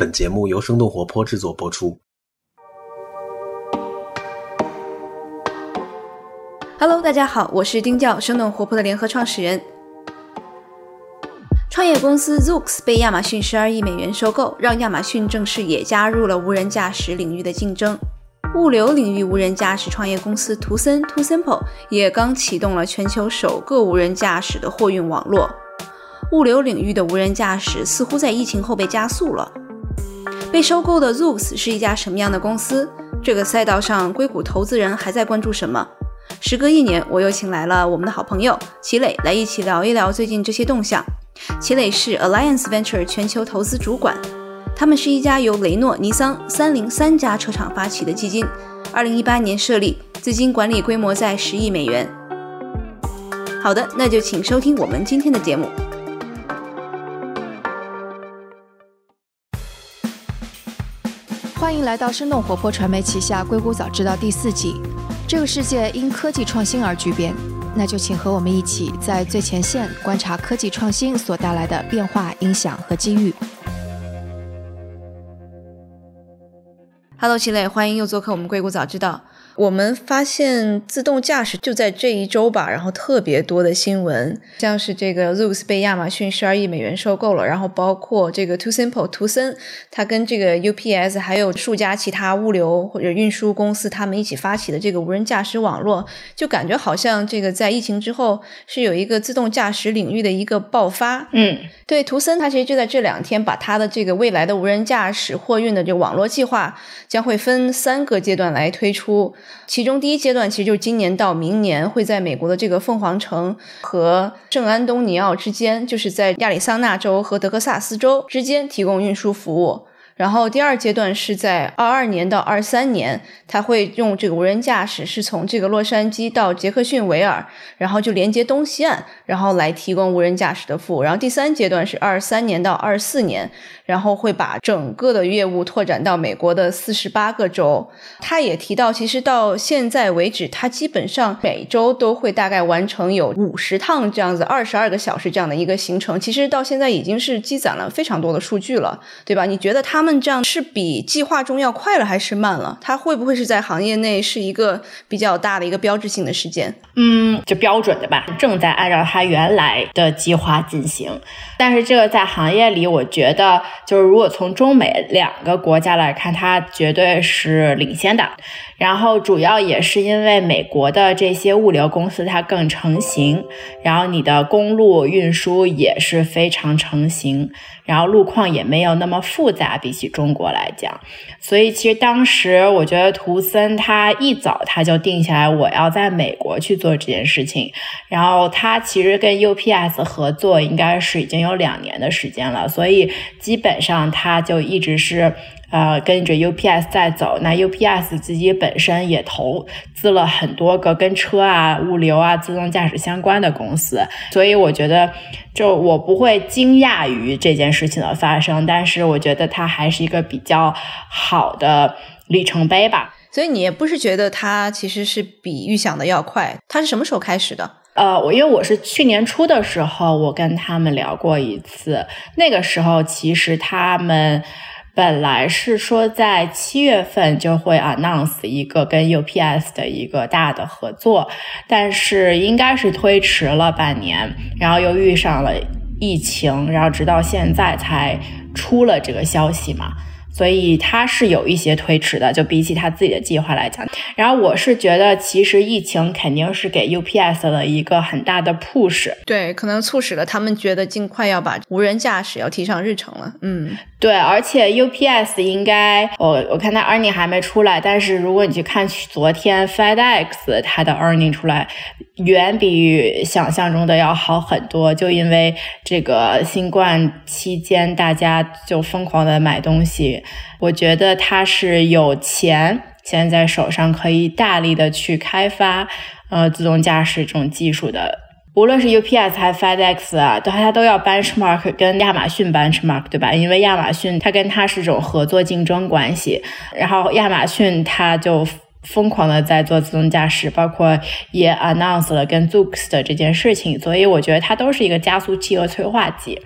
本节目由生动活泼制作播出。Hello，大家好，我是丁教，生动活泼的联合创始人。创业公司 Zooks 被亚马逊十二亿美元收购，让亚马逊正式也加入了无人驾驶领域的竞争。物流领域无人驾驶创业公司图森 （Too Simple） 也刚启动了全球首个无人驾驶的货运网络。物流领域的无人驾驶似乎在疫情后被加速了。被收购的 Zoox 是一家什么样的公司？这个赛道上，硅谷投资人还在关注什么？时隔一年，我又请来了我们的好朋友齐磊来一起聊一聊最近这些动向。齐磊是 Alliance Venture 全球投资主管，他们是一家由雷诺、尼桑、三菱三家车厂发起的基金，二零一八年设立，资金管理规模在十亿美元。好的，那就请收听我们今天的节目。欢迎来到生动活泼传媒旗下《硅谷早知道》第四季。这个世界因科技创新而巨变，那就请和我们一起在最前线观察科技创新所带来的变化、影响和机遇。Hello，齐磊，欢迎又做客我们《硅谷早知道》。我们发现自动驾驶就在这一周吧，然后特别多的新闻，像是这个 Zoox 被亚马逊十二亿美元收购了，然后包括这个 Too Simple 图森，它跟这个 UPS 还有数家其他物流或者运输公司，他们一起发起的这个无人驾驶网络，就感觉好像这个在疫情之后是有一个自动驾驶领域的一个爆发。嗯，对，图森它其实就在这两天把它的这个未来的无人驾驶货运的这个网络计划将会分三个阶段来推出。其中第一阶段其实就是今年到明年会在美国的这个凤凰城和圣安东尼奥之间，就是在亚利桑那州和德克萨斯州之间提供运输服务。然后第二阶段是在二二年到二三年，它会用这个无人驾驶是从这个洛杉矶到杰克逊维尔，然后就连接东西岸，然后来提供无人驾驶的服务。然后第三阶段是二三年到二四年。然后会把整个的业务拓展到美国的四十八个州。他也提到，其实到现在为止，他基本上每周都会大概完成有五十趟这样子，二十二个小时这样的一个行程。其实到现在已经是积攒了非常多的数据了，对吧？你觉得他们这样是比计划中要快了还是慢了？它会不会是在行业内是一个比较大的一个标志性的事件？嗯，就标准的吧，正在按照它原来的计划进行。但是这个在行业里，我觉得。就是如果从中美两个国家来看，它绝对是领先的。然后主要也是因为美国的这些物流公司它更成型，然后你的公路运输也是非常成型，然后路况也没有那么复杂，比起中国来讲。所以其实当时我觉得图森他一早他就定下来我要在美国去做这件事情，然后他其实跟 UPS 合作应该是已经有两年的时间了，所以基本上他就一直是。呃，跟着 UPS 在走，那 UPS 自己本身也投资了很多个跟车啊、物流啊、自动驾驶相关的公司，所以我觉得，就我不会惊讶于这件事情的发生，但是我觉得它还是一个比较好的里程碑吧。所以你也不是觉得它其实是比预想的要快，它是什么时候开始的？呃，我因为我是去年初的时候，我跟他们聊过一次，那个时候其实他们。本来是说在七月份就会 announce 一个跟 UPS 的一个大的合作，但是应该是推迟了半年，然后又遇上了疫情，然后直到现在才出了这个消息嘛。所以它是有一些推迟的，就比起他自己的计划来讲。然后我是觉得，其实疫情肯定是给 UPS 了一个很大的 push，对，可能促使了他们觉得尽快要把无人驾驶要提上日程了。嗯，对，而且 UPS 应该，我我看它 earning 还没出来，但是如果你去看昨天 FedEx 它的 earning 出来，远比想象中的要好很多。就因为这个新冠期间，大家就疯狂的买东西。我觉得它是有钱，现在手上可以大力的去开发呃自动驾驶这种技术的，无论是 UPS 还是 FedEx 啊，都它都要 benchmark 跟亚马逊 benchmark 对吧？因为亚马逊它跟它是这种合作竞争关系，然后亚马逊它就疯狂的在做自动驾驶，包括也 announced 了跟 Zoox 的这件事情，所以我觉得它都是一个加速器和催化剂，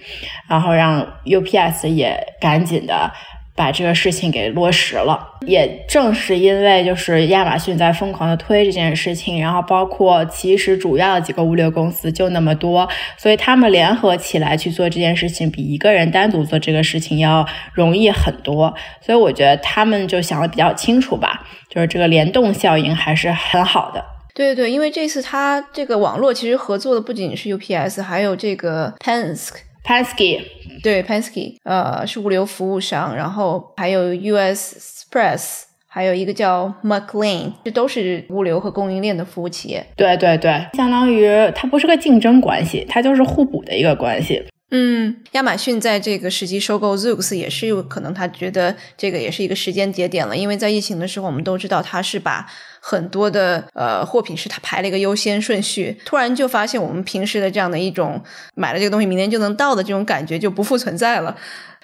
然后让 UPS 也赶紧的。把这个事情给落实了。也正是因为就是亚马逊在疯狂的推这件事情，然后包括其实主要的几个物流公司就那么多，所以他们联合起来去做这件事情，比一个人单独做这个事情要容易很多。所以我觉得他们就想的比较清楚吧，就是这个联动效应还是很好的。对对，因为这次他这个网络其实合作的不仅是 UPS，还有这个 pensk。Penske，对 Penske，呃，是物流服务商，然后还有 US Express，还有一个叫 McLean，这都是物流和供应链的服务企业。对对对，相当于它不是个竞争关系，它就是互补的一个关系。嗯，亚马逊在这个时机收购 Zoox 也是有可能，他觉得这个也是一个时间节点了，因为在疫情的时候，我们都知道他是把很多的呃货品是他排了一个优先顺序，突然就发现我们平时的这样的一种买了这个东西明天就能到的这种感觉就不复存在了。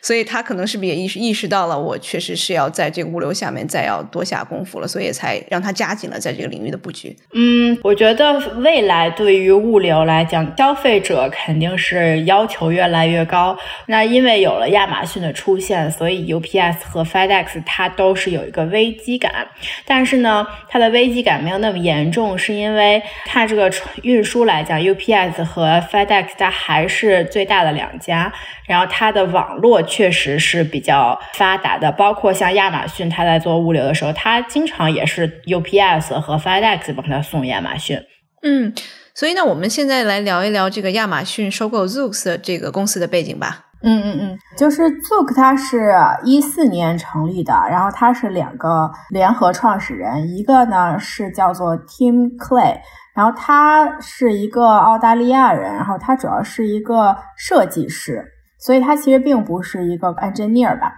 所以他可能是不是也意识意识到了，我确实是要在这个物流下面再要多下功夫了，所以才让他加紧了在这个领域的布局。嗯，我觉得未来对于物流来讲，消费者肯定是要求越来越高。那因为有了亚马逊的出现，所以 UPS 和 FedEx 它都是有一个危机感。但是呢，它的危机感没有那么严重，是因为看这个运输来讲，UPS 和 FedEx 它还是最大的两家，然后它的网络。确实是比较发达的，包括像亚马逊，它在做物流的时候，它经常也是 UPS 和 FedEx 帮它送亚马逊。嗯，所以呢，我们现在来聊一聊这个亚马逊收购 Zoox 这个公司的背景吧。嗯嗯嗯，就是 Zook，它是一四年成立的，然后它是两个联合创始人，一个呢是叫做 Tim Clay，然后他是一个澳大利亚人，然后他主要是一个设计师。所以他其实并不是一个 engineer 吧。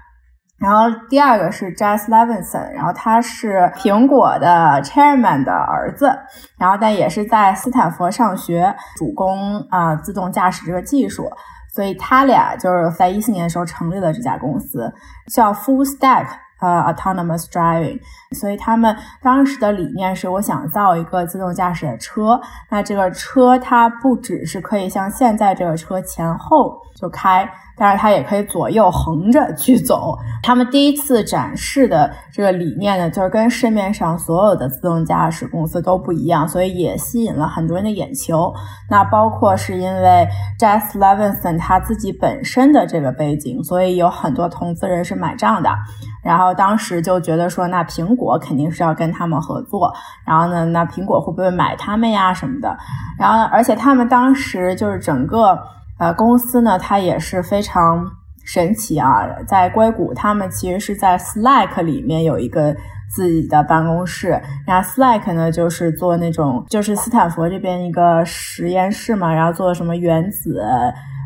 然后第二个是 Jess Levinson，然后他是苹果的 chairman 的儿子，然后但也是在斯坦福上学，主攻啊自动驾驶这个技术。所以他俩就是在一四年的时候成立了这家公司，叫 Full Stack。呃，autonomous driving，所以他们当时的理念是，我想造一个自动驾驶的车。那这个车它不只是可以像现在这个车前后就开。但是它也可以左右横着去走。他们第一次展示的这个理念呢，就是跟市面上所有的自动驾驶公司都不一样，所以也吸引了很多人的眼球。那包括是因为 Jess Levinson 他自己本身的这个背景，所以有很多投资人是买账的。然后当时就觉得说，那苹果我肯定是要跟他们合作。然后呢，那苹果会不会买他们呀什么的？然后而且他们当时就是整个。呃，公司呢，它也是非常神奇啊，在硅谷，他们其实是在 Slack 里面有一个自己的办公室，然后 Slack 呢，就是做那种，就是斯坦福这边一个实验室嘛，然后做什么原子。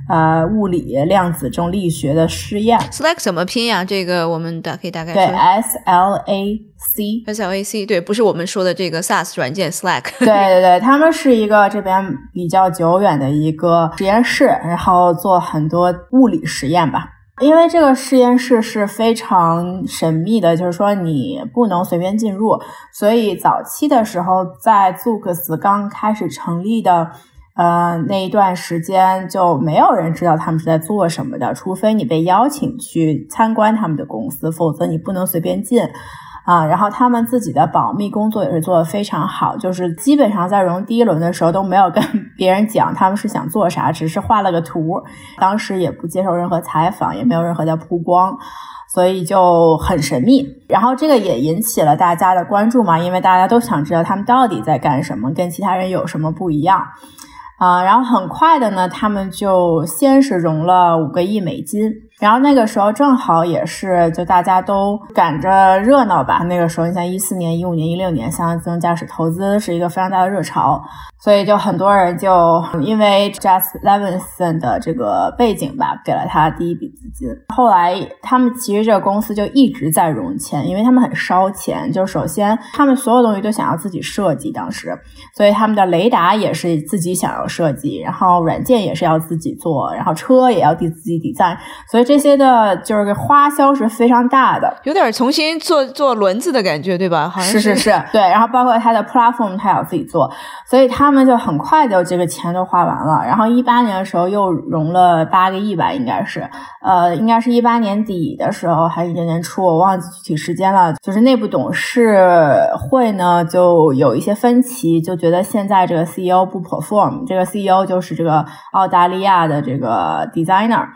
呃，物理、量子这种力学的试验。Slack 怎么拼呀？这个我们大可以大概对 S L A C，S L A C，对，不是我们说的这个 SaaS 软件 Slack。对对对，他们是一个这边比较久远的一个实验室，然后做很多物理实验吧。因为这个实验室是非常神秘的，就是说你不能随便进入，所以早期的时候，在 Zoos 刚开始成立的。呃，那一段时间就没有人知道他们是在做什么的，除非你被邀请去参观他们的公司，否则你不能随便进啊。然后他们自己的保密工作也是做的非常好，就是基本上在融第一轮的时候都没有跟 别人讲他们是想做啥，只是画了个图，当时也不接受任何采访，也没有任何的曝光，所以就很神秘。然后这个也引起了大家的关注嘛，因为大家都想知道他们到底在干什么，跟其他人有什么不一样。啊，然后很快的呢，他们就先是融了五个亿美金。然后那个时候正好也是，就大家都赶着热闹吧。那个时候，你像一四年、一五年、一六年，像自动驾驶投资是一个非常大的热潮，所以就很多人就因为 Jess Levinson 的这个背景吧，给了他第一笔资金。后来他们其实这个公司就一直在融钱，因为他们很烧钱。就首先他们所有东西都想要自己设计，当时，所以他们的雷达也是自己想要设计，然后软件也是要自己做，然后车也要自己抵赞，所以。这些的就是花销是非常大的，有点重新做做轮子的感觉，对吧？好像是是是，对。然后包括它的 platform，它要自己做，所以他们就很快就这个钱都花完了，然后一八年的时候又融了八个亿吧，应该是，呃，应该是一八年底的时候还是一年年初，我忘记具体时间了。就是内部董事会呢就有一些分歧，就觉得现在这个 CEO 不 perform，这个 CEO 就是这个澳大利亚的这个 designer，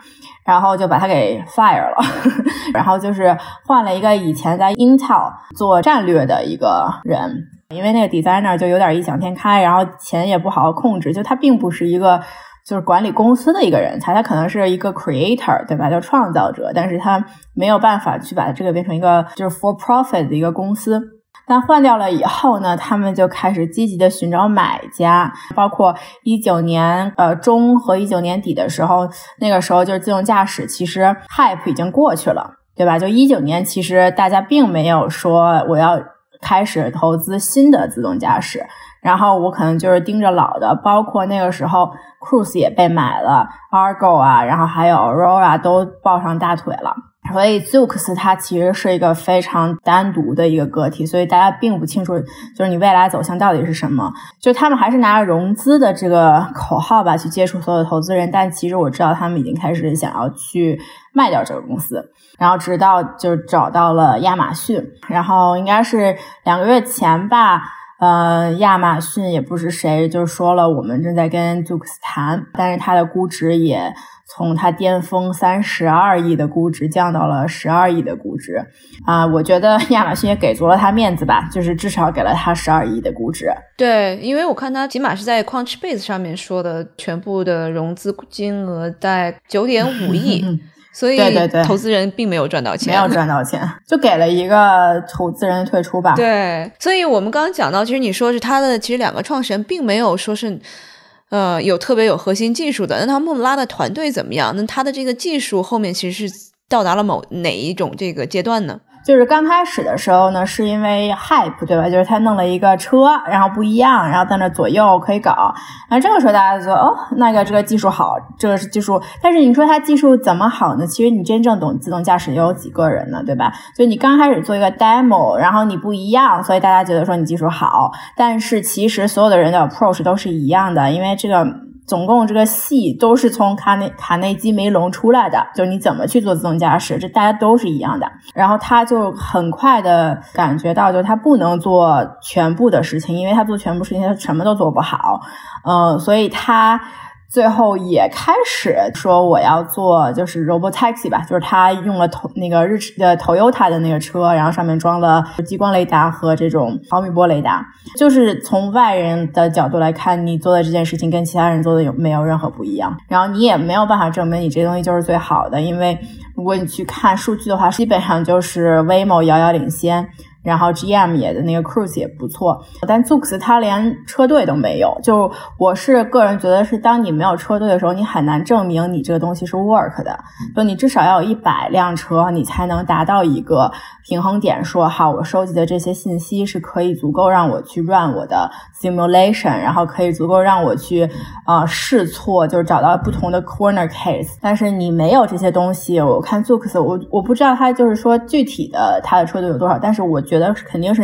然后就把他给 fire 了，然后就是换了一个以前在 Intel 做战略的一个人。因为那个 designer 就有点异想天开，然后钱也不好好控制，就他并不是一个就是管理公司的一个人才，他可能是一个 creator，对吧？叫创造者，但是他没有办法去把这个变成一个就是 for profit 的一个公司。但换掉了以后呢，他们就开始积极的寻找买家，包括一九年呃中和一九年底的时候，那个时候就是自动驾驶，其实 hype 已经过去了，对吧？就一九年，其实大家并没有说我要。开始投资新的自动驾驶，然后我可能就是盯着老的，包括那个时候 Cruise 也被买了，Argo 啊，然后还有 Aurora 都抱上大腿了。所以 Zoox 它其实是一个非常单独的一个个体，所以大家并不清楚，就是你未来走向到底是什么。就他们还是拿着融资的这个口号吧去接触所有的投资人，但其实我知道他们已经开始想要去卖掉这个公司。然后直到就找到了亚马逊，然后应该是两个月前吧，呃，亚马逊也不是谁就是说了，我们正在跟 Zoox 谈，但是它的估值也从它巅峰三十二亿的估值降到了十二亿的估值，啊，我觉得亚马逊也给足了他面子吧，就是至少给了他十二亿的估值。对，因为我看他起码是在 Crunchbase 上面说的，全部的融资金额在九点五亿。所以，对对对，投资人并没有赚到钱，没有赚到钱，就给了一个投资人退出吧。对，所以我们刚刚讲到，其实你说是他的，其实两个创始人并没有说是，呃，有特别有核心技术的。那他穆拉的团队怎么样？那他的这个技术后面其实是到达了某哪一种这个阶段呢？就是刚开始的时候呢，是因为 hype 对吧？就是他弄了一个车，然后不一样，然后在那左右可以搞。那这个时候大家就说，哦，那个这个技术好，这个是技术。但是你说它技术怎么好呢？其实你真正懂自动驾驶又有几个人呢，对吧？所以你刚开始做一个 demo，然后你不一样，所以大家觉得说你技术好。但是其实所有的人的 approach 都是一样的，因为这个。总共这个系都是从卡内卡内基梅隆出来的，就是你怎么去做自动驾驶，这大家都是一样的。然后他就很快的感觉到，就他不能做全部的事情，因为他做全部事情他什么都做不好，嗯，所以他。最后也开始说我要做就是 robotaxi 吧，就是他用了头那个日的 Toyota 的那个车，然后上面装了激光雷达和这种毫米波雷达。就是从外人的角度来看，你做的这件事情跟其他人做的有没有任何不一样？然后你也没有办法证明你这东西就是最好的，因为如果你去看数据的话，基本上就是 Waymo 遥遥领先。然后 GM 也的那个 Cruise 也不错，但 Zoox 它连车队都没有。就我是个人觉得是，当你没有车队的时候，你很难证明你这个东西是 work 的。就你至少要有一百辆车，你才能达到一个平衡点，说好我收集的这些信息是可以足够让我去 run 我的 simulation，然后可以足够让我去啊试错，就是找到不同的 corner case。但是你没有这些东西，我看 Zoox，我我不知道它就是说具体的它的车队有多少，但是我。觉得肯定是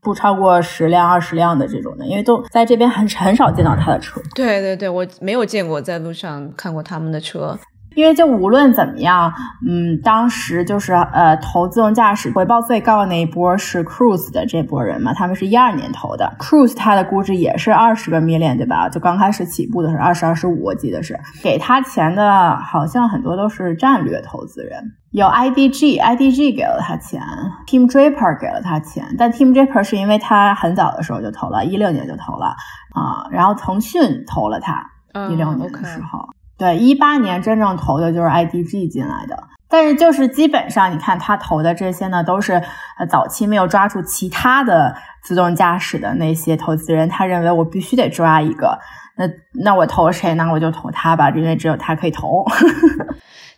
不超过十辆、二十辆的这种的，因为都在这边很很少见到他的车。对对对，我没有见过，在路上看过他们的车。因为就无论怎么样，嗯，当时就是呃，投自动驾驶回报最高的那一波是 Cruise 的这波人嘛，他们是一二年投的。Cruise 它的估值也是二十个 million，对吧？就刚开始起步的是二十二十五，我记得是给他钱的，好像很多都是战略投资人，有 IDG，IDG 给了他钱，Team Draper 给了他钱，但 Team Draper 是因为他很早的时候就投了，一六年就投了啊，然后腾讯投了他一六年的时候。对，一八年真正投的就是 IDG 进来的，但是就是基本上你看他投的这些呢，都是呃早期没有抓住其他的自动驾驶的那些投资人，他认为我必须得抓一个。那那我投谁呢？我就投他吧，因为只有他可以投。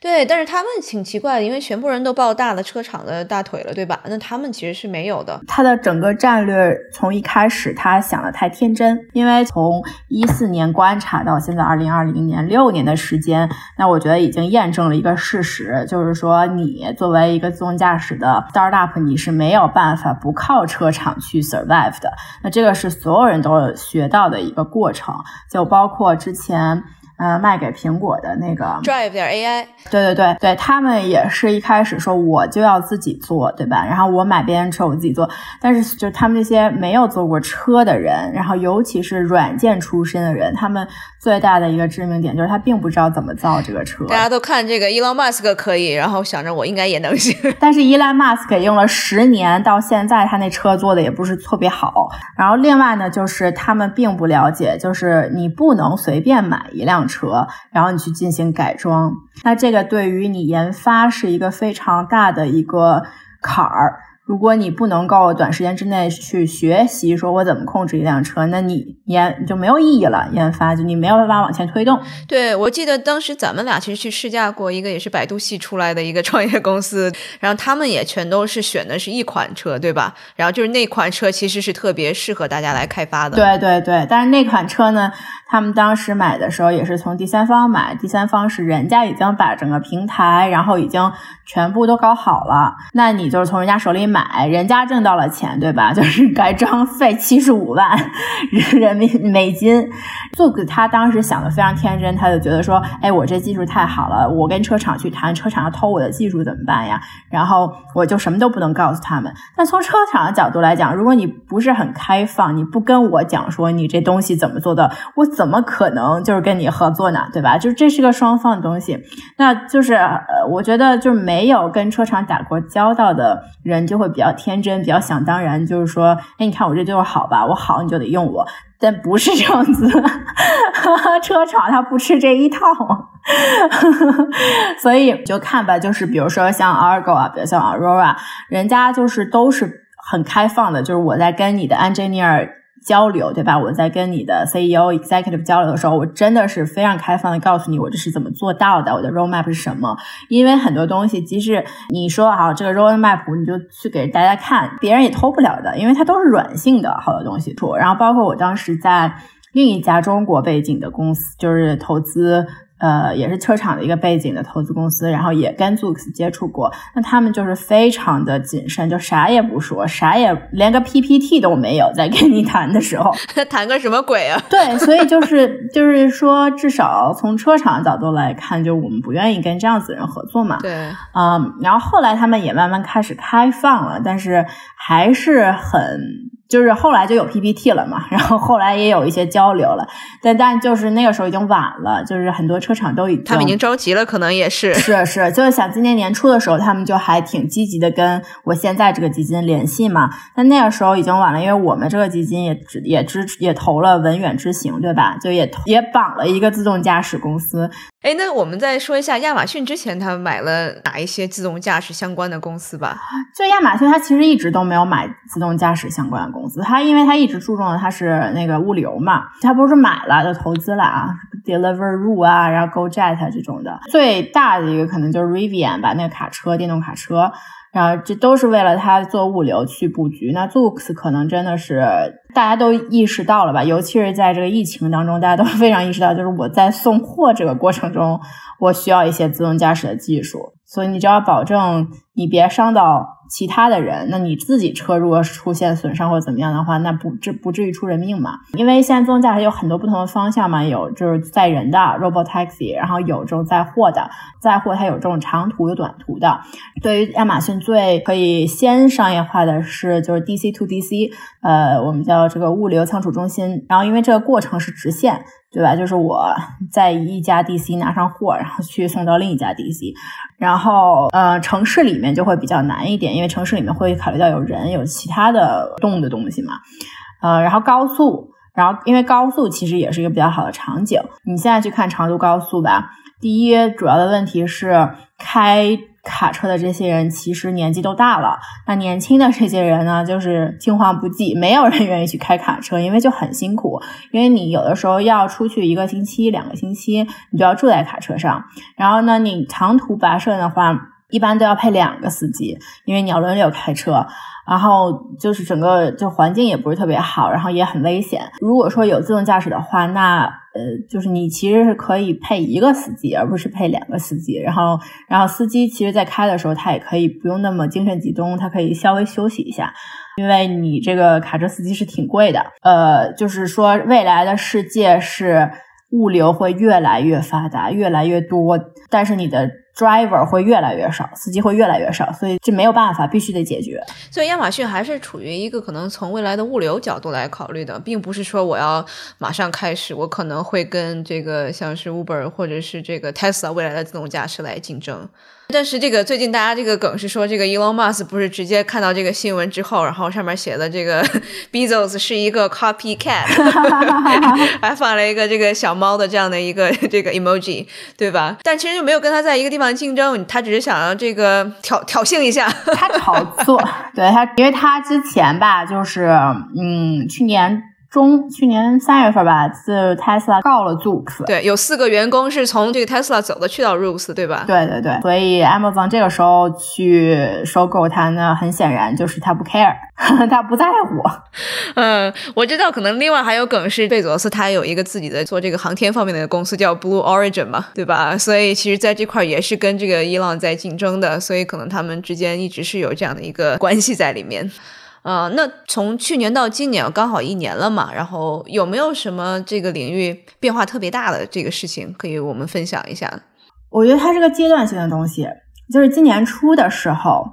对，但是他们挺奇怪的，因为全部人都抱大的车厂的大腿了，对吧？那他们其实是没有的。他的整个战略从一开始他想的太天真，因为从一四年观察到现在二零二零年六年的时间，那我觉得已经验证了一个事实，就是说你作为一个自动驾驶的 startup，你是没有办法不靠车厂去 survive 的。那这个是所有人都学到的一个过程，就包括之前。呃，卖给苹果的那个 Drive 点 AI，对对对对，他们也是一开始说我就要自己做，对吧？然后我买别人车，我自己做。但是就是他们这些没有做过车的人，然后尤其是软件出身的人，他们最大的一个致命点就是他并不知道怎么造这个车。大家都看这个 Elon Musk 可以，然后想着我应该也能行。但是 Elon Musk 用了十年，到现在他那车做的也不是特别好。然后另外呢，就是他们并不了解，就是你不能随便买一辆车。车，然后你去进行改装，那这个对于你研发是一个非常大的一个坎儿。如果你不能够短时间之内去学习，说我怎么控制一辆车，那你研就没有意义了。研发就你没有办法往前推动。对，我记得当时咱们俩其实去试驾过一个，也是百度系出来的一个创业公司，然后他们也全都是选的是一款车，对吧？然后就是那款车其实是特别适合大家来开发的。对 对对，但是那款车呢，他们当时买的时候也是从第三方买，第三方是人家已经把整个平台，然后已经全部都搞好了，那你就是从人家手里。买人家挣到了钱，对吧？就是改装费七十五万 人民美金。Zoox 他当时想的非常天真，他就觉得说，哎，我这技术太好了，我跟车厂去谈，车厂要偷我的技术怎么办呀？然后我就什么都不能告诉他们。但从车厂的角度来讲，如果你不是很开放，你不跟我讲说你这东西怎么做的，我怎么可能就是跟你合作呢？对吧？就是这是个双方的东西。那就是呃，我觉得就是没有跟车厂打过交道的人就。会比较天真，比较想当然，就是说，哎，你看我这就是好吧，我好你就得用我，但不是这样子，车厂它不吃这一套，所以就看吧，就是比如说像 Argo 啊，比如像 Aurora，人家就是都是很开放的，就是我在跟你的 engineer。交流对吧？我在跟你的 CEO、Executive 交流的时候，我真的是非常开放的告诉你我这是怎么做到的，我的 Roadmap 是什么。因为很多东西，即使你说啊这个 Roadmap，你就去给大家看，别人也偷不了的，因为它都是软性的好多东西。然后包括我当时在另一家中国背景的公司，就是投资。呃，也是车厂的一个背景的投资公司，然后也跟 Zoox 接触过，那他们就是非常的谨慎，就啥也不说，啥也连个 PPT 都没有，在跟你谈的时候，谈个什么鬼啊？对，所以就是就是说，至少从车厂角度来看，就我们不愿意跟这样子人合作嘛。对，嗯，然后后来他们也慢慢开始开放了，但是还是很。就是后来就有 PPT 了嘛，然后后来也有一些交流了，但但就是那个时候已经晚了，就是很多车厂都已经他们已经着急了，可能也是是是，就是想今年年初的时候，他们就还挺积极的跟我现在这个基金联系嘛，但那个时候已经晚了，因为我们这个基金也支也支也投了文远之行，对吧？就也也绑了一个自动驾驶公司。哎，那我们再说一下亚马逊之前他买了哪一些自动驾驶相关的公司吧？就亚马逊，它其实一直都没有买自动驾驶相关的公司。它因为它一直注重的它是那个物流嘛，它不是买了就投资了啊，Deliveroo 啊，然后 GoJet 这种的。最大的一个可能就是 Rivian 吧，那个卡车，电动卡车。然后这都是为了它做物流去布局。那 Zoox 可能真的是大家都意识到了吧？尤其是在这个疫情当中，大家都非常意识到，就是我在送货这个过程中，我需要一些自动驾驶的技术。所以你就要保证你别伤到。其他的人，那你自己车如果出现损伤或者怎么样的话，那不至不至于出人命嘛？因为现在自动驾驶有很多不同的方向嘛，有就是载人的 robot taxi，然后有这种载货的，载货它有这种长途有短途的。对于亚马逊最可以先商业化的是就是 DC to DC，呃，我们叫这个物流仓储中心，然后因为这个过程是直线。对吧？就是我在一家 DC 拿上货，然后去送到另一家 DC，然后呃，城市里面就会比较难一点，因为城市里面会考虑到有人有其他的动的东西嘛，呃，然后高速，然后因为高速其实也是一个比较好的场景。你现在去看长途高速吧，第一主要的问题是开卡车的这些人其实年纪都大了，那年轻的这些人呢，就是青黄不继，没有人愿意去开卡车，因为就很辛苦，因为你有的时候要出去一个星期、两个星期，你就要住在卡车上，然后呢，你长途跋涉的话，一般都要配两个司机，因为你要轮流开车。然后就是整个就环境也不是特别好，然后也很危险。如果说有自动驾驶的话，那呃，就是你其实是可以配一个司机，而不是配两个司机。然后，然后司机其实在开的时候，他也可以不用那么精神集中，他可以稍微休息一下，因为你这个卡车司机是挺贵的。呃，就是说未来的世界是物流会越来越发达，越来越多，但是你的。Driver 会越来越少，司机会越来越少，所以这没有办法，必须得解决。所以亚马逊还是处于一个可能从未来的物流角度来考虑的，并不是说我要马上开始，我可能会跟这个像是 Uber 或者是这个 Tesla 未来的自动驾驶来竞争。但是这个最近大家这个梗是说，这个 Elon Musk 不是直接看到这个新闻之后，然后上面写的这个 Bezos 是一个 copycat，还放了一个这个小猫的这样的一个这个 emoji，对吧？但其实就没有跟他在一个地方竞争，他只是想要这个 挑挑衅一下，他炒作，对他，因为他之前吧，就是嗯，去年。中去年三月份吧，是 Tesla 告了 Zoox，对，有四个员工是从这个 Tesla 走的，去到 Rooks，对吧？对对对，所以 Amazon 这个时候去收购它呢，很显然就是他不 care，他不在乎。嗯，我知道，可能另外还有梗是贝佐斯他有一个自己的做这个航天方面的公司叫 Blue Origin 嘛，对吧？所以其实在这块也是跟这个伊朗在竞争的，所以可能他们之间一直是有这样的一个关系在里面。啊，那从去年到今年刚好一年了嘛，然后有没有什么这个领域变化特别大的这个事情可以我们分享一下？我觉得它是个阶段性的东西，就是今年初的时候，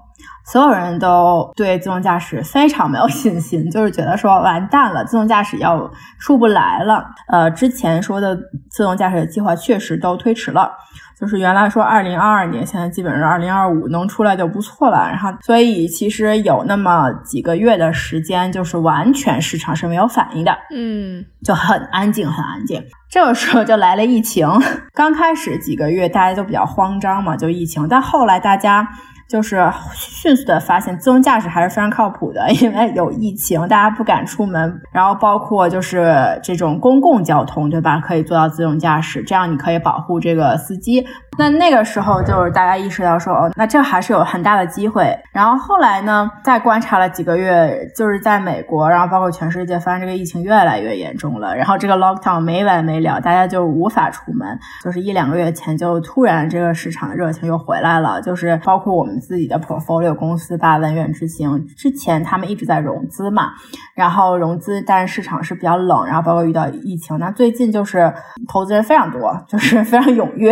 所有人都对自动驾驶非常没有信心，就是觉得说完蛋了，自动驾驶要出不来了。呃，之前说的自动驾驶的计划确实都推迟了。就是原来说二零二二年，现在基本上二零二五能出来就不错了。然后，所以其实有那么几个月的时间，就是完全市场是没有反应的，嗯，就很安静，很安静。这个时候就来了疫情，刚开始几个月大家都比较慌张嘛，就疫情，但后来大家。就是迅速的发现自动驾驶还是非常靠谱的，因为有疫情，大家不敢出门，然后包括就是这种公共交通，对吧？可以做到自动驾驶，这样你可以保护这个司机。那那个时候就是大家意识到说，哦，那这还是有很大的机会。然后后来呢，再观察了几个月，就是在美国，然后包括全世界，发现这个疫情越来越严重了。然后这个 lockdown 没完没了，大家就无法出门。就是一两个月前，就突然这个市场的热情又回来了。就是包括我们自己的 portfolio 公司吧，文远之行，之前他们一直在融资嘛，然后融资，但是市场是比较冷，然后包括遇到疫情，那最近就是投资人非常多，就是 非常踊跃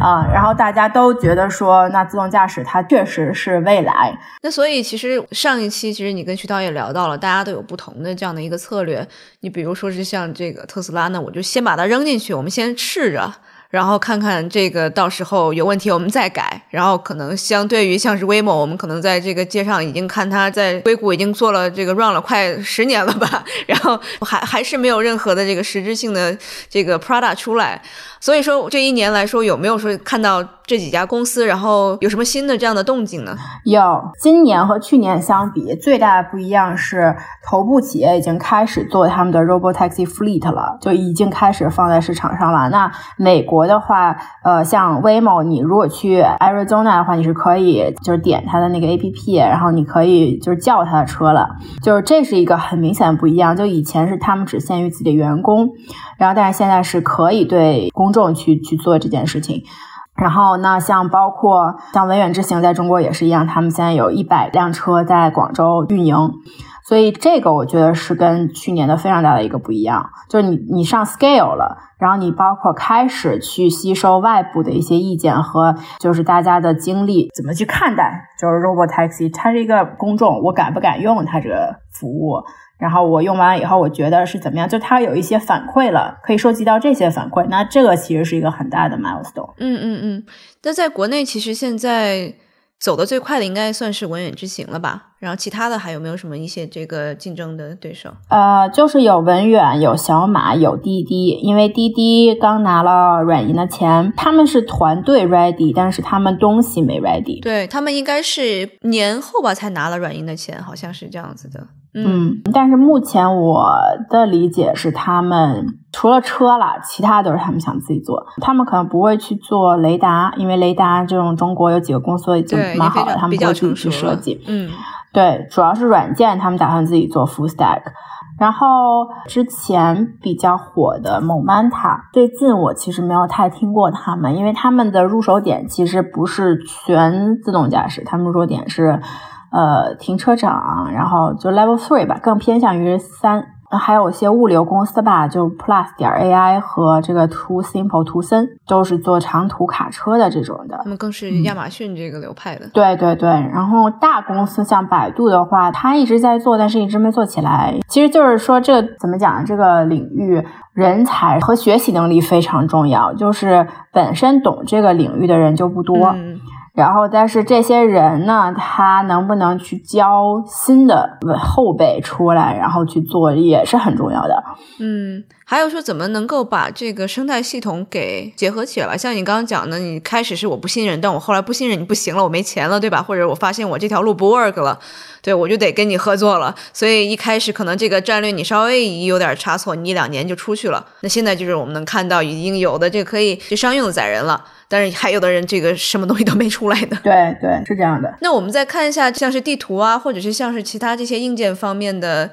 啊。然后大家都觉得说，那自动驾驶它确实是未来。那所以其实上一期其实你跟徐导也聊到了，大家都有不同的这样的一个策略。你比如说是像这个特斯拉呢，我就先把它扔进去，我们先试着。然后看看这个到时候有问题我们再改，然后可能相对于像是 Waymo，我们可能在这个街上已经看他在硅谷已经做了这个 run 了快十年了吧，然后还还是没有任何的这个实质性的这个 product 出来。所以说这一年来说有没有说看到这几家公司，然后有什么新的这样的动静呢？有，今年和去年相比，最大的不一样是头部企业已经开始做他们的 robotaxi fleet 了，就已经开始放在市场上了。那美国的话，呃，像 Waymo，你如果去 Arizona 的话，你是可以就是点它的那个 APP，然后你可以就是叫它的车了。就是这是一个很明显的不一样。就以前是他们只限于自己的员工，然后但是现在是可以对公众去去做这件事情，然后那像包括像文远之行在中国也是一样，他们现在有一百辆车在广州运营，所以这个我觉得是跟去年的非常大的一个不一样，就是你你上 scale 了，然后你包括开始去吸收外部的一些意见和就是大家的经历怎么去看待，就是 robot taxi 它是一个公众，我敢不敢用它这个服务？然后我用完了以后，我觉得是怎么样？就它有一些反馈了，可以收集到这些反馈。那这个其实是一个很大的 milestone。嗯嗯嗯。那在国内，其实现在走的最快的应该算是文远之行了吧？然后其他的还有没有什么一些这个竞争的对手？呃，就是有文远、有小马、有滴滴，因为滴滴刚拿了软银的钱，他们是团队 ready，但是他们东西没 ready。对他们应该是年后吧才拿了软银的钱，好像是这样子的。嗯，但是目前我的理解是，他们除了车啦，其他都是他们想自己做。他们可能不会去做雷达，因为雷达这种中国有几个公司已经蛮好的，他们不会去设计。嗯，对，主要是软件，他们打算自己做 full stack。然后之前比较火的 Momenta，最近我其实没有太听过他们，因为他们的入手点其实不是全自动驾驶，他们入手点是。呃，停车场，然后就 Level Three 吧，更偏向于三，还有一些物流公司吧，就 Plus 点 AI 和这个 Too Simple 图森，都是做长途卡车的这种的。他们更是亚马逊这个流派的。对对对，然后大公司像百度的话，它一直在做，但是一直没做起来。其实就是说，这怎么讲？这个领域人才和学习能力非常重要，就是本身懂这个领域的人就不多。然后，但是这些人呢，他能不能去教新的后辈出来，然后去做，也是很重要的。嗯，还有说怎么能够把这个生态系统给结合起来？像你刚刚讲的，你开始是我不信任，但我后来不信任你不行了，我没钱了，对吧？或者我发现我这条路不 work 了，对我就得跟你合作了。所以一开始可能这个战略你稍微有点差错，你一两年就出去了。那现在就是我们能看到已经有的这个可以就商用的载人了。但是还有的人这个什么东西都没出来的，对对是这样的。那我们再看一下，像是地图啊，或者是像是其他这些硬件方面的，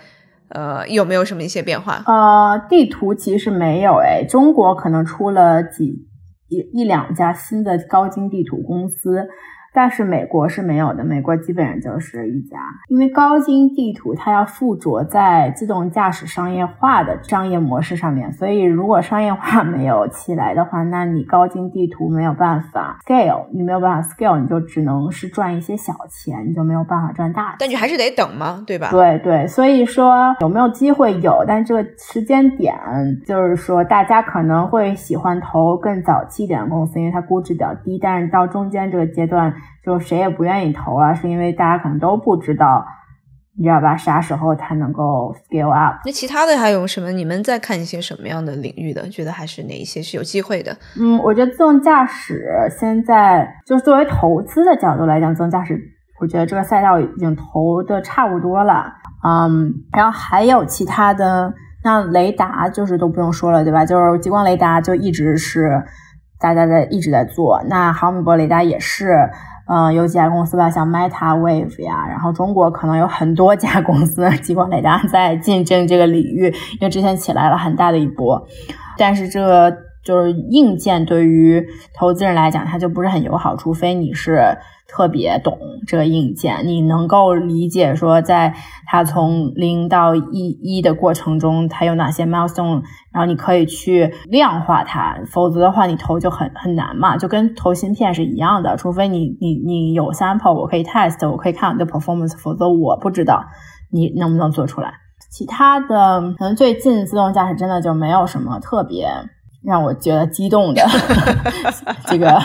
呃，有没有什么一些变化？呃，地图其实没有哎，中国可能出了几一一两家新的高精地图公司。但是美国是没有的，美国基本上就是一家，因为高精地图它要附着在自动驾驶商业化的商业模式上面，所以如果商业化 没有起来的话，那你高精地图没有办法 scale，你没有办法 scale，你就只能是赚一些小钱，你就没有办法赚大钱。但你还是得等嘛，对吧？对对，所以说有没有机会有，但这个时间点就是说大家可能会喜欢投更早期一点的公司，因为它估值比较低，但是到中间这个阶段。就谁也不愿意投了，是因为大家可能都不知道，你知道吧？啥时候才能够 scale up？那其他的还有什么？你们在看一些什么样的领域的？觉得还是哪一些是有机会的？嗯，我觉得自动驾驶现在就是作为投资的角度来讲，自动驾驶，我觉得这个赛道已经投的差不多了。嗯，然后还有其他的，那雷达就是都不用说了，对吧？就是激光雷达就一直是大家在一直在做，那毫米波雷达也是。嗯，有几家公司吧，像 Meta Wave 呀，然后中国可能有很多家公司，激光雷达在竞争这个领域，因为之前起来了很大的一波，但是这就是硬件对于投资人来讲，它就不是很友好，除非你是。特别懂这个硬件，你能够理解说，在它从零到一一的过程中，它有哪些 milestone，然后你可以去量化它，否则的话，你投就很很难嘛，就跟投芯片是一样的，除非你你你有 sample，我可以 test，我可以看你的 performance，否则我不知道你能不能做出来。其他的可能最近自动驾驶真的就没有什么特别。让我觉得激动的 这个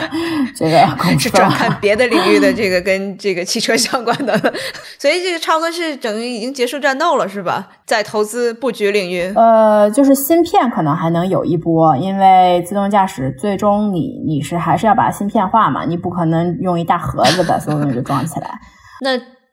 这个 是转看别的领域的这个跟这个汽车相关的，所以这个超哥是等于已经结束战斗了是吧？在投资布局领域，呃，就是芯片可能还能有一波，因为自动驾驶最终你你是还是要把芯片化嘛，你不可能用一大盒子把所有东西都装起来。那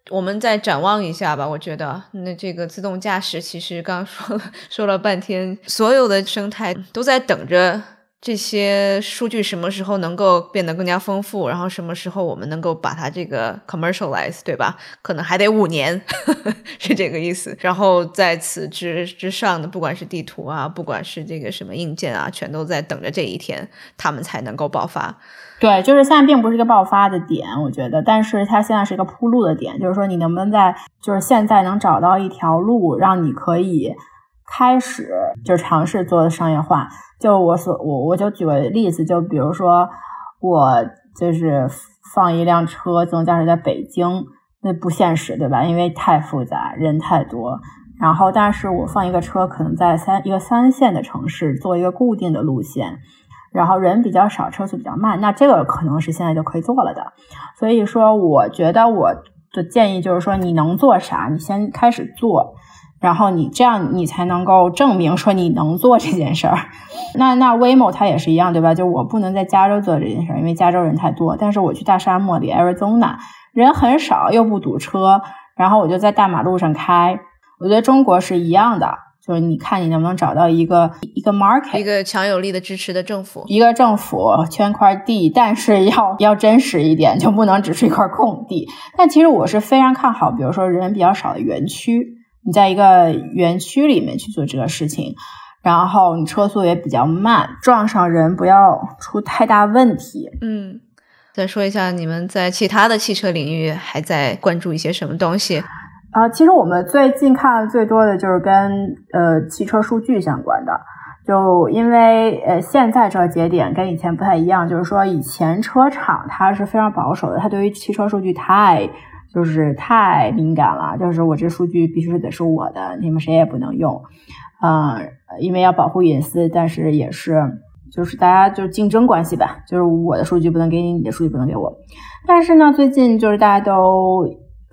我们再展望一下吧，我觉得。那这个自动驾驶其实刚说了 说了半天，所有的生态都在等着这些数据什么时候能够变得更加丰富，然后什么时候我们能够把它这个 commercialize，对吧？可能还得五年，是这个意思。然后在此之之上的，不管是地图啊，不管是这个什么硬件啊，全都在等着这一天，他们才能够爆发。对，就是现在并不是一个爆发的点，我觉得，但是它现在是一个铺路的点，就是说你能不能在，就是现在能找到一条路，让你可以开始就尝试做商业化。就我所我我就举个例子，就比如说我就是放一辆车自动驾驶在北京，那不现实，对吧？因为太复杂，人太多。然后，但是我放一个车可能在三一个三线的城市，做一个固定的路线。然后人比较少，车速比较慢，那这个可能是现在就可以做了的。所以说，我觉得我的建议就是说，你能做啥，你先开始做。然后你这样，你才能够证明说你能做这件事儿。那那 Waymo 它也是一样，对吧？就我不能在加州做这件事儿，因为加州人太多。但是我去大沙漠里，Arizona 人很少，又不堵车，然后我就在大马路上开。我觉得中国是一样的，就是你看你能不能找到一个一个 market，一个强有力的支持的政府，一个政府圈块地，但是要要真实一点，就不能只是一块空地。但其实我是非常看好，比如说人比较少的园区。你在一个园区里面去做这个事情，然后你车速也比较慢，撞上人不要出太大问题。嗯，再说一下你们在其他的汽车领域还在关注一些什么东西？啊，其实我们最近看的最多的就是跟呃汽车数据相关的，就因为呃现在这个节点跟以前不太一样，就是说以前车厂它是非常保守的，它对于汽车数据太。就是太敏感了，就是我这数据必须得是我的，你们谁也不能用，嗯，因为要保护隐私，但是也是，就是大家就是竞争关系吧，就是我的数据不能给你，你的数据不能给我。但是呢，最近就是大家都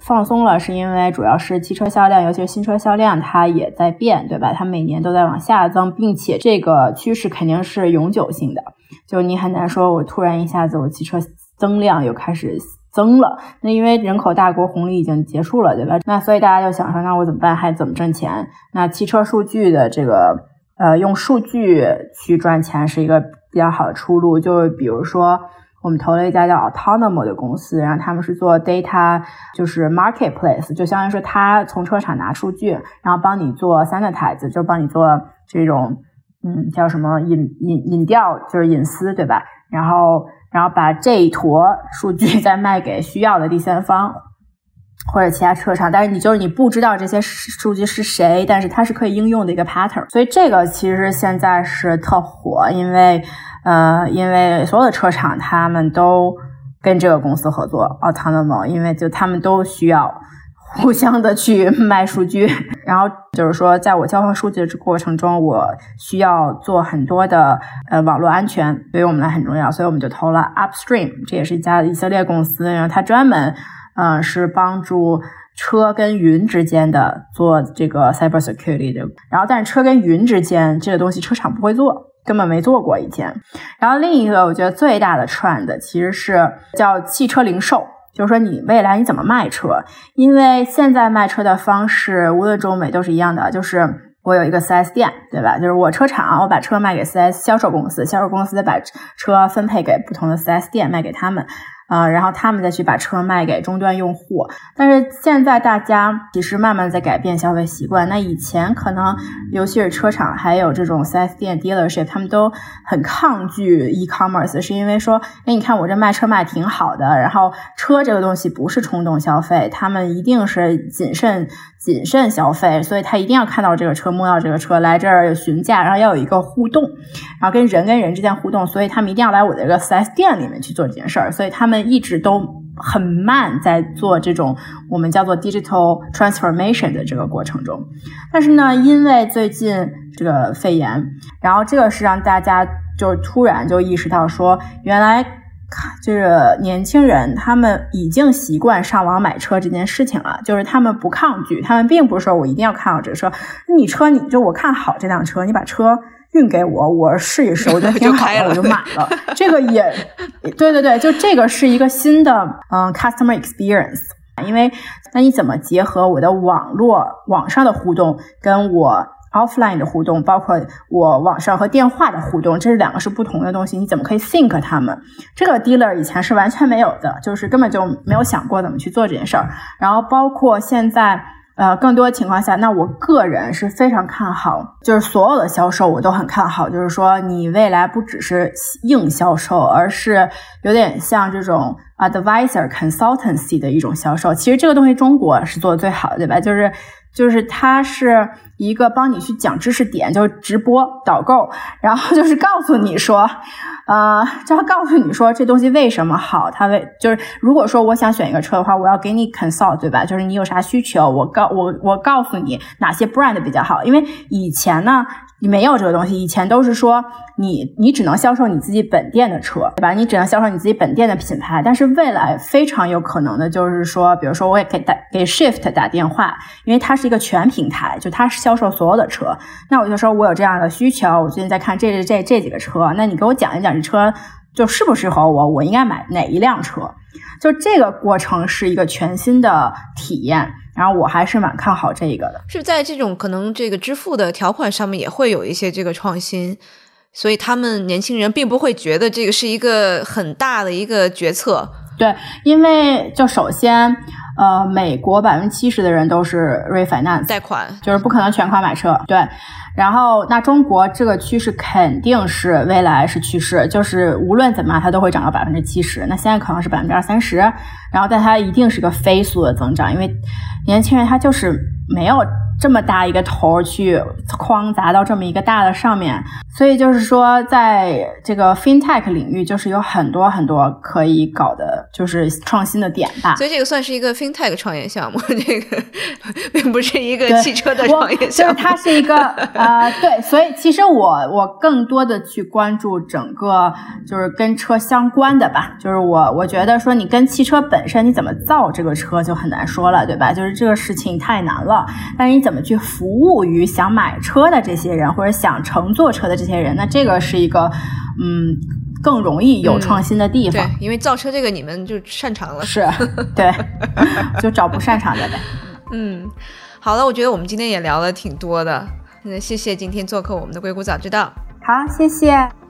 放松了，是因为主要是汽车销量，尤其是新车销量，它也在变，对吧？它每年都在往下增，并且这个趋势肯定是永久性的，就你很难说我突然一下子我汽车增量又开始。增了，那因为人口大国红利已经结束了，对吧？那所以大家就想说，那我怎么办？还怎么挣钱？那汽车数据的这个，呃，用数据去赚钱是一个比较好的出路。就比如说，我们投了一家叫 Autonomous 的公司，然后他们是做 data，就是 marketplace，就相当于说他从车厂拿数据，然后帮你做 sanitize，就帮你做这种，嗯，叫什么隐隐隐调，就是隐私，对吧？然后。然后把这一坨数据 再卖给需要的第三方或者其他车厂，但是你就是你不知道这些数据是谁，但是它是可以应用的一个 pattern，所以这个其实现在是特火，因为呃，因为所有的车厂他们都跟这个公司合作，Autonomo，因为就他们都需要。互相的去卖数据，然后就是说，在我交换数据的这过程中，我需要做很多的呃网络安全，对于我们来很重要，所以我们就投了 Upstream，这也是一家以色列公司，然后它专门嗯是帮助车跟云之间的做这个 cyber security 的，然后但是车跟云之间这个东西车厂不会做，根本没做过以前。然后另一个我觉得最大的 trend 其实是叫汽车零售。就是说，你未来你怎么卖车？因为现在卖车的方式，无论中美都是一样的，就是我有一个四 S 店，对吧？就是我车厂，我把车卖给四 S 销售公司，销售公司把车分配给不同的四 S 店，卖给他们。啊，然后他们再去把车卖给终端用户。但是现在大家其实慢慢在改变消费习惯。那以前可能，尤其是车厂还有这种 4S 店 dealership，他们都很抗拒 e-commerce，是因为说，哎，你看我这卖车卖挺好的，然后车这个东西不是冲动消费，他们一定是谨慎谨慎消费，所以他一定要看到这个车，摸到这个车，来这儿询价，然后要有一个互动，然后跟人跟人之间互动，所以他们一定要来我这个 4S 店里面去做这件事儿，所以他们。一直都很慢，在做这种我们叫做 digital transformation 的这个过程中。但是呢，因为最近这个肺炎，然后这个是让大家就是突然就意识到说，原来就是年轻人他们已经习惯上网买车这件事情了，就是他们不抗拒，他们并不是说我一定要看好这个车，你车你就我看好这辆车，你把车。运给我，我试一试，我觉得挺好的，我就买了。这个也，对对对，就这个是一个新的嗯 customer experience。因为那你怎么结合我的网络网上的互动，跟我 offline 的互动，包括我网上和电话的互动，这是两个是不同的东西。你怎么可以 think 他们？这个 dealer 以前是完全没有的，就是根本就没有想过怎么去做这件事儿。然后包括现在。呃，更多情况下，那我个人是非常看好，就是所有的销售我都很看好。就是说，你未来不只是硬销售，而是有点像这种 advisor consultancy 的一种销售。其实这个东西中国是做的最好的，对吧？就是就是它是一个帮你去讲知识点，就是直播导购，然后就是告诉你说。呃，就要告诉你说这东西为什么好，它为就是如果说我想选一个车的话，我要给你 consult，对吧？就是你有啥需求，我告我我告诉你哪些 brand 比较好。因为以前呢，你没有这个东西，以前都是说你你只能销售你自己本店的车，对吧？你只能销售你自己本店的品牌。但是未来非常有可能的就是说，比如说我也给打给 Shift 打电话，因为它是一个全平台，就它是销售所有的车。那我就说我有这样的需求，我最近在看这这这这几个车，那你给我讲一讲这车就适不适合我，我应该买哪一辆车？就这个过程是一个全新的体验。然后我还是蛮看好这一个的，是在这种可能这个支付的条款上面也会有一些这个创新，所以他们年轻人并不会觉得这个是一个很大的一个决策。对，因为就首先，呃，美国百分之七十的人都是 refinance 贷款，就是不可能全款买车。对，然后那中国这个趋势肯定是未来是趋势，就是无论怎么样它都会涨到百分之七十。那现在可能是百分之二三十，然后但它一定是个飞速的增长，因为。年轻人他就是没有这么大一个头去框砸到这么一个大的上面，所以就是说，在这个 FinTech 领域，就是有很多很多可以搞的，就是创新的点吧。所以这个算是一个 FinTech 创业项目，这个并不是一个汽车的 创业项目。它是一个呃，对，所以其实我我更多的去关注整个就是跟车相关的吧，就是我我觉得说你跟汽车本身你怎么造这个车就很难说了，对吧？就是这个事情太难了，但是你怎怎么去服务于想买车的这些人，或者想乘坐车的这些人？那这个是一个，嗯，更容易有创新的地方。对，因为造车这个你们就擅长了。是，对，就找不擅长的呗。嗯，好了，我觉得我们今天也聊了挺多的。那谢谢今天做客我们的《硅谷早知道》。好，谢谢。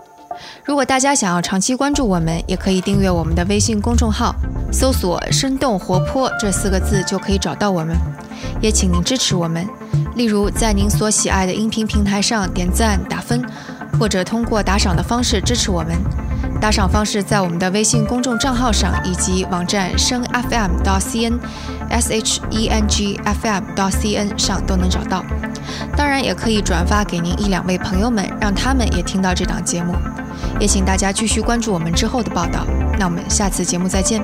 如果大家想要长期关注我们，也可以订阅我们的微信公众号，搜索“生动活泼”这四个字就可以找到我们。也请您支持我们，例如在您所喜爱的音频平台上点赞打分，或者通过打赏的方式支持我们。打赏方式在我们的微信公众账号上以及网站声 FM 到 CN S H E N G F M 到 C N 上都能找到。当然，也可以转发给您一两位朋友们，让他们也听到这档节目。也请大家继续关注我们之后的报道。那我们下次节目再见。